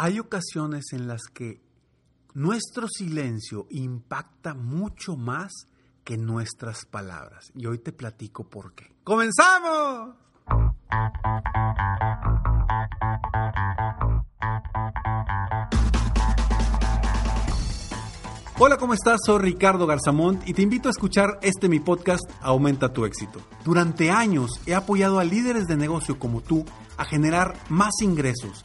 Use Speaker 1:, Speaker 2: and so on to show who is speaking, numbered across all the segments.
Speaker 1: Hay ocasiones en las que nuestro silencio impacta mucho más que nuestras palabras. Y hoy te platico por qué. ¡Comenzamos! Hola, ¿cómo estás? Soy Ricardo Garzamont y te invito a escuchar este mi podcast Aumenta tu éxito. Durante años he apoyado a líderes de negocio como tú a generar más ingresos,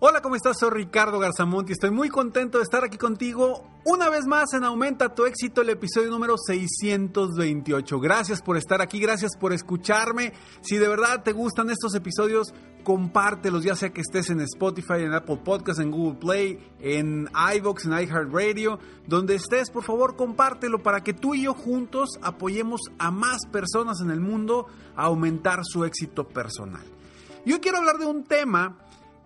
Speaker 1: Hola, ¿cómo estás? Soy Ricardo Garzamont y estoy muy contento de estar aquí contigo una vez más en Aumenta tu éxito, el episodio número 628. Gracias por estar aquí, gracias por escucharme. Si de verdad te gustan estos episodios, compártelos, ya sea que estés en Spotify, en Apple Podcasts, en Google Play, en iVoox, en iHeartRadio, donde estés, por favor, compártelo para que tú y yo juntos apoyemos a más personas en el mundo a aumentar su éxito personal. Yo quiero hablar de un tema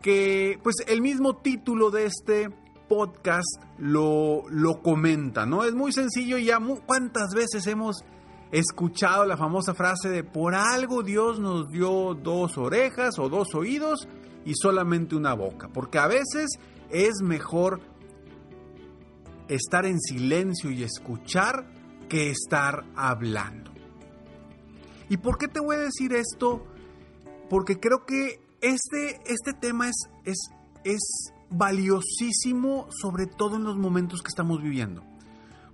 Speaker 1: que pues el mismo título de este podcast lo, lo comenta, ¿no? Es muy sencillo y ya cuántas veces hemos escuchado la famosa frase de por algo Dios nos dio dos orejas o dos oídos y solamente una boca, porque a veces es mejor estar en silencio y escuchar que estar hablando. ¿Y por qué te voy a decir esto? Porque creo que este, este tema es, es, es valiosísimo, sobre todo en los momentos que estamos viviendo.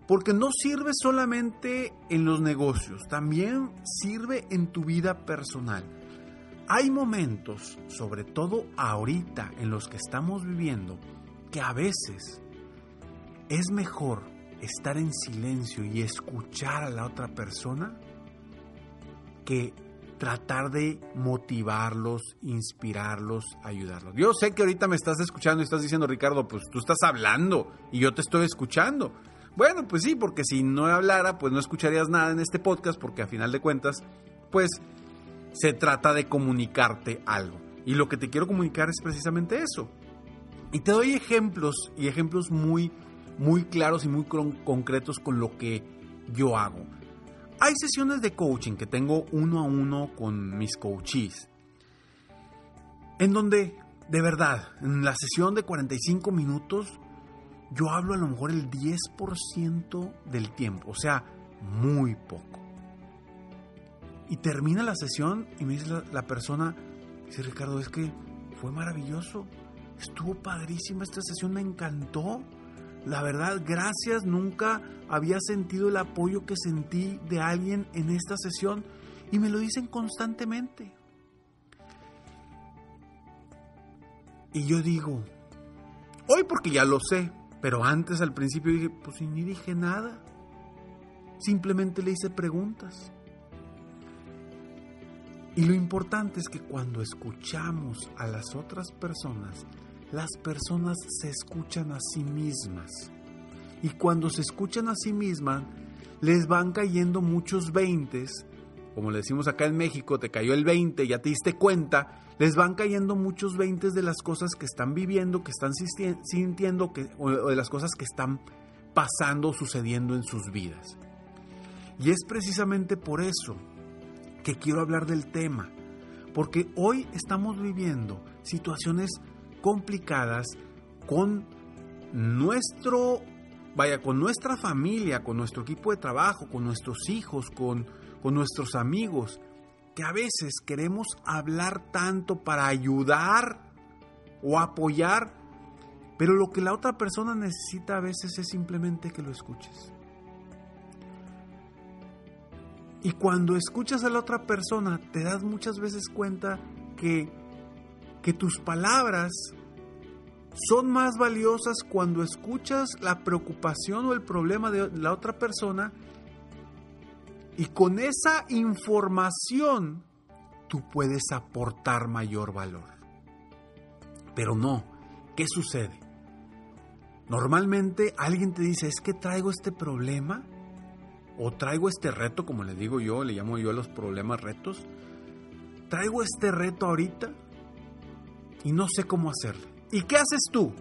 Speaker 1: Porque no sirve solamente en los negocios, también sirve en tu vida personal. Hay momentos, sobre todo ahorita en los que estamos viviendo, que a veces es mejor estar en silencio y escuchar a la otra persona que tratar de motivarlos, inspirarlos, ayudarlos. Yo sé que ahorita me estás escuchando y estás diciendo, Ricardo, pues tú estás hablando y yo te estoy escuchando. Bueno, pues sí, porque si no hablara, pues no escucharías nada en este podcast, porque a final de cuentas, pues se trata de comunicarte algo. Y lo que te quiero comunicar es precisamente eso. Y te doy ejemplos, y ejemplos muy, muy claros y muy concretos con lo que yo hago. Hay sesiones de coaching que tengo uno a uno con mis coaches, en donde, de verdad, en la sesión de 45 minutos, yo hablo a lo mejor el 10% del tiempo, o sea, muy poco. Y termina la sesión y me dice la, persona, dice Ricardo, es que fue maravilloso, estuvo padrísima esta sesión, me encantó. La verdad, gracias, nunca había sentido el apoyo que sentí de alguien en esta sesión y me lo dicen constantemente. Y yo digo, hoy porque ya lo sé, pero antes al principio dije, pues ni dije nada. Simplemente le hice preguntas. Y lo importante es que cuando escuchamos a las otras personas, las personas se escuchan a sí mismas. Y cuando se escuchan a sí mismas, les van cayendo muchos veintes, como le decimos acá en México, te cayó el 20, ya te diste cuenta, les van cayendo muchos veintes de las cosas que están viviendo, que están sintiendo, que, o de las cosas que están pasando, sucediendo en sus vidas. Y es precisamente por eso que quiero hablar del tema, porque hoy estamos viviendo situaciones complicadas con nuestro, vaya, con nuestra familia, con nuestro equipo de trabajo, con nuestros hijos, con, con nuestros amigos, que a veces queremos hablar tanto para ayudar o apoyar, pero lo que la otra persona necesita a veces es simplemente que lo escuches. Y cuando escuchas a la otra persona, te das muchas veces cuenta que que tus palabras son más valiosas cuando escuchas la preocupación o el problema de la otra persona y con esa información tú puedes aportar mayor valor. Pero no, ¿qué sucede? Normalmente alguien te dice, es que traigo este problema o traigo este reto, como le digo yo, le llamo yo a los problemas retos. Traigo este reto ahorita y no sé cómo hacerlo. ¿Y qué haces tú?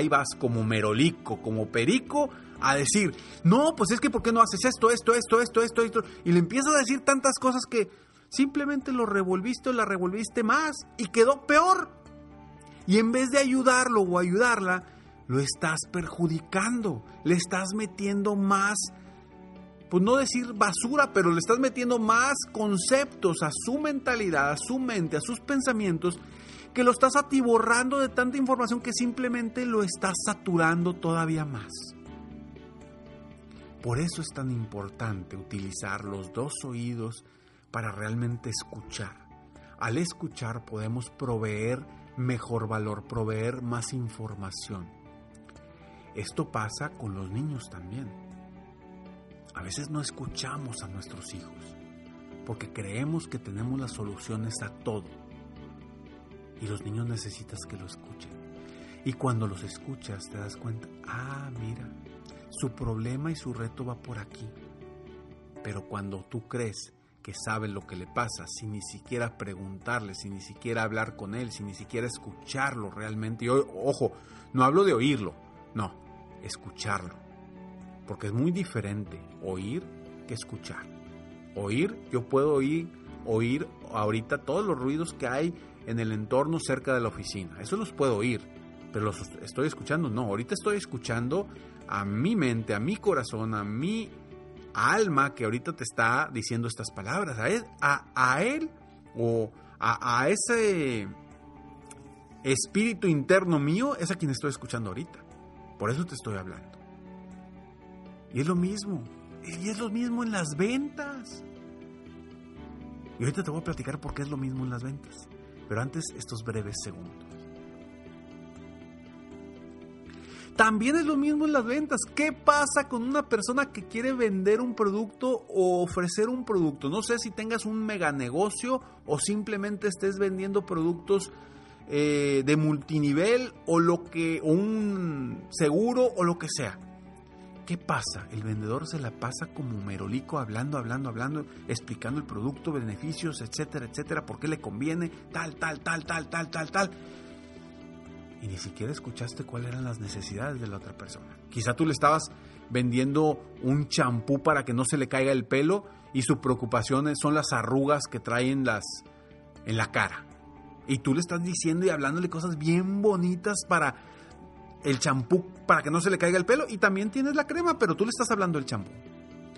Speaker 1: Y vas como merolico, como perico, a decir, no, pues es que ¿por qué no haces esto, esto, esto, esto, esto, esto? Y le empiezas a decir tantas cosas que simplemente lo revolviste o la revolviste más y quedó peor. Y en vez de ayudarlo o ayudarla, lo estás perjudicando, le estás metiendo más, pues no decir basura, pero le estás metiendo más conceptos a su mentalidad, a su mente, a sus pensamientos, que lo estás atiborrando de tanta información que simplemente lo estás saturando todavía más. Por eso es tan importante utilizar los dos oídos para realmente escuchar. Al escuchar podemos proveer mejor valor, proveer más información. Esto pasa con los niños también. A veces no escuchamos a nuestros hijos porque creemos que tenemos las soluciones a todo. Y los niños necesitas que lo escuchen. Y cuando los escuchas te das cuenta, ah, mira, su problema y su reto va por aquí. Pero cuando tú crees que sabe lo que le pasa, sin ni siquiera preguntarle, sin ni siquiera hablar con él, sin ni siquiera escucharlo realmente, y ojo, no hablo de oírlo, no, escucharlo. Porque es muy diferente oír que escuchar. Oír, yo puedo oír, oír ahorita todos los ruidos que hay en el entorno cerca de la oficina. Eso los puedo oír, pero los estoy escuchando. No, ahorita estoy escuchando a mi mente, a mi corazón, a mi alma que ahorita te está diciendo estas palabras. A él, o a, a, ese espíritu interno mío es a quien estoy escuchando ahorita. Por eso te estoy hablando. Y es lo mismo. Y es lo mismo en las ventas. Y ahorita te voy a platicar por qué es lo mismo en las ventas. Pero antes estos breves segundos. También es lo mismo en las ventas. ¿Qué pasa con una persona que quiere vender un producto o ofrecer un producto? No sé si tengas un mega negocio o simplemente estés vendiendo productos eh, de multinivel o lo que o un seguro o lo que sea. ¿Qué pasa? El vendedor se la pasa como merolico hablando, hablando, hablando, explicando el producto, beneficios, etcétera, etcétera, por qué le conviene, tal, tal, tal, tal, tal, tal, tal y ni siquiera escuchaste cuáles eran las necesidades de la otra persona. Quizá tú le estabas vendiendo un champú para que no se le caiga el pelo y su preocupación son las arrugas que traen las en la cara. Y tú le estás diciendo y hablándole cosas bien bonitas para el champú para que no se le caiga el pelo y también tienes la crema, pero tú le estás hablando del champú.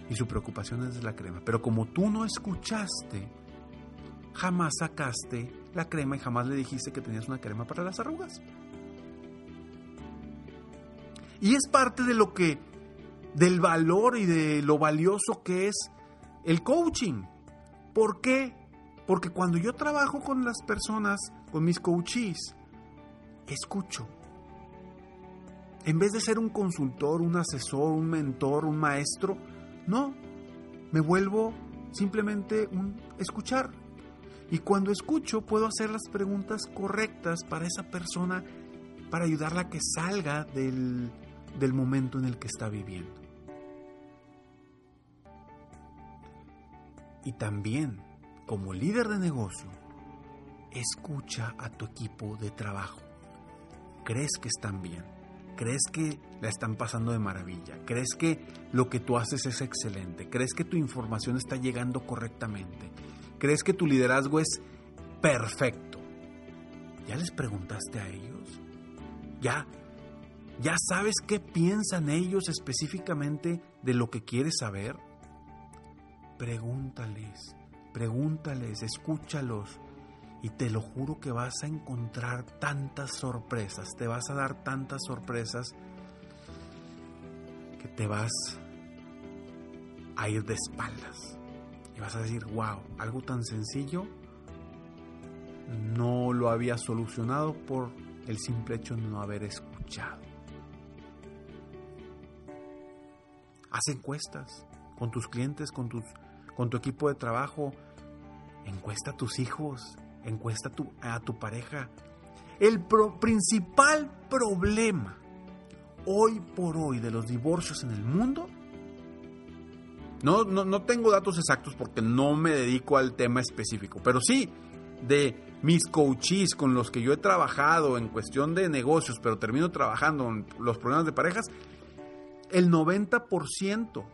Speaker 1: Y su preocupación es la crema, pero como tú no escuchaste, jamás sacaste la crema y jamás le dijiste que tenías una crema para las arrugas. Y es parte de lo que, del valor y de lo valioso que es el coaching. ¿Por qué? Porque cuando yo trabajo con las personas, con mis coaches, escucho. En vez de ser un consultor, un asesor, un mentor, un maestro, no, me vuelvo simplemente un escuchar. Y cuando escucho puedo hacer las preguntas correctas para esa persona, para ayudarla a que salga del, del momento en el que está viviendo. Y también, como líder de negocio, escucha a tu equipo de trabajo. ¿Crees que están bien? ¿Crees que la están pasando de maravilla? ¿Crees que lo que tú haces es excelente? ¿Crees que tu información está llegando correctamente? ¿Crees que tu liderazgo es perfecto? ¿Ya les preguntaste a ellos? ¿Ya ¿Ya sabes qué piensan ellos específicamente de lo que quieres saber? Pregúntales, pregúntales, escúchalos y te lo juro que vas a encontrar tantas sorpresas, te vas a dar tantas sorpresas que te vas a ir de espaldas y vas a decir, wow, algo tan sencillo no lo había solucionado por el simple hecho de no haber escuchado. Haz encuestas con tus clientes, con, tus, con tu equipo de trabajo. Encuesta a tus hijos, encuesta a tu, pareja. El principal problema hoy por hoy de los divorcios en el mundo, no, no, no tengo datos exactos porque no me dedico al tema específico, pero sí de mis coaches con los que yo he trabajado en cuestión de negocios, pero termino trabajando en los problemas de parejas, el 90%,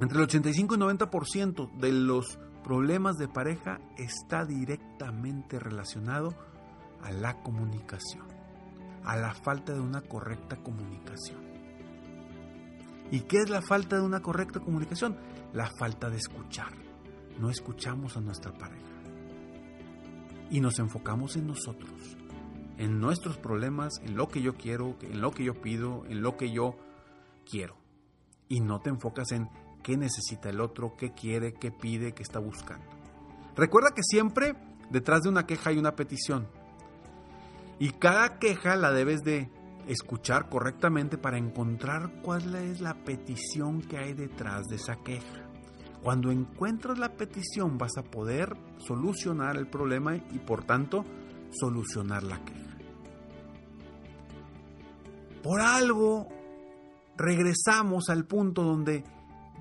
Speaker 1: entre el 85 y 90% de los problemas de pareja está directamente relacionado a la comunicación, a la falta de una correcta comunicación. ¿Y qué es la falta de una correcta comunicación? La falta de escuchar. No escuchamos a nuestra pareja. Y nos enfocamos en nosotros, en nuestros problemas, en lo que yo quiero, en lo que yo pido, en lo que yo quiero. Y no te enfocas en qué necesita el otro, qué quiere, qué pide, qué está buscando. Recuerda que siempre detrás de una queja hay una petición. Y cada queja la debes de escuchar correctamente para encontrar cuál es la petición que hay detrás de esa queja. Cuando encuentras la petición vas a poder solucionar el problema y por tanto solucionar la queja. Por algo regresamos al punto donde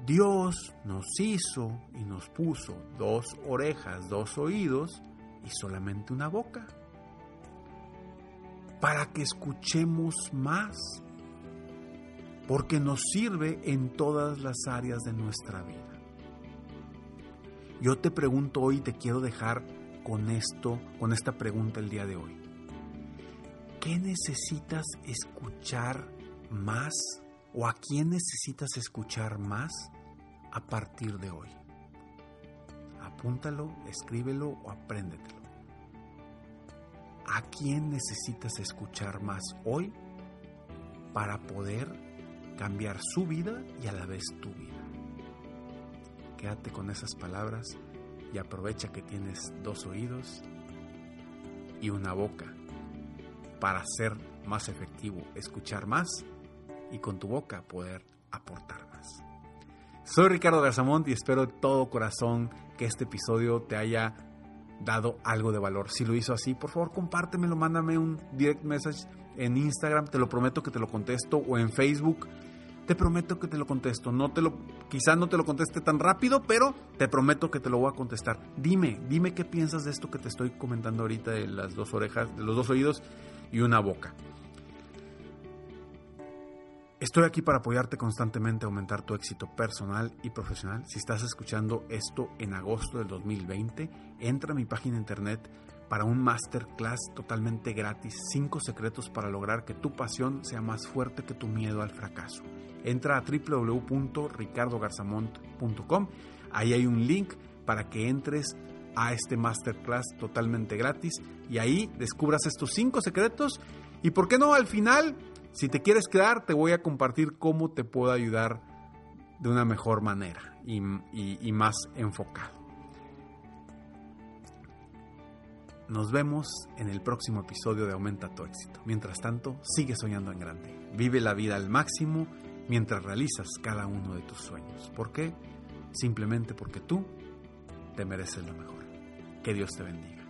Speaker 1: Dios nos hizo y nos puso dos orejas, dos oídos y solamente una boca para que escuchemos más, porque nos sirve en todas las áreas de nuestra vida. Yo te pregunto hoy, te quiero dejar con esto, con esta pregunta el día de hoy. ¿Qué necesitas escuchar más o a quién necesitas escuchar más a partir de hoy? Apúntalo, escríbelo o apréndetelo. ¿A quién necesitas escuchar más hoy para poder cambiar su vida y a la vez tu vida? Quédate con esas palabras y aprovecha que tienes dos oídos y una boca para ser más efectivo, escuchar más y con tu boca poder aportar. Soy Ricardo Garzamont y espero de todo corazón que este episodio te haya dado algo de valor. Si lo hizo así, por favor compártemelo, mándame un direct message en Instagram, te lo prometo que te lo contesto, o en Facebook, te prometo que te lo contesto. No te lo, quizás no te lo conteste tan rápido, pero te prometo que te lo voy a contestar. Dime, dime qué piensas de esto que te estoy comentando ahorita de las dos orejas, de los dos oídos y una boca. Estoy aquí para apoyarte constantemente a aumentar tu éxito personal y profesional. Si estás escuchando esto en agosto del 2020, entra a mi página internet para un masterclass totalmente gratis, 5 secretos para lograr que tu pasión sea más fuerte que tu miedo al fracaso. Entra a www.ricardogarzamont.com, ahí hay un link para que entres a este masterclass totalmente gratis y ahí descubras estos 5 secretos y por qué no al final si te quieres quedar, te voy a compartir cómo te puedo ayudar de una mejor manera y, más enfocado. Nos vemos en el próximo episodio de Aumenta tu éxito. Mientras tanto, sigue soñando en grande. Vive la vida al máximo mientras realizas cada uno de tus sueños. ¿Por qué? Simplemente porque tú te mereces lo mejor. Que Dios te bendiga.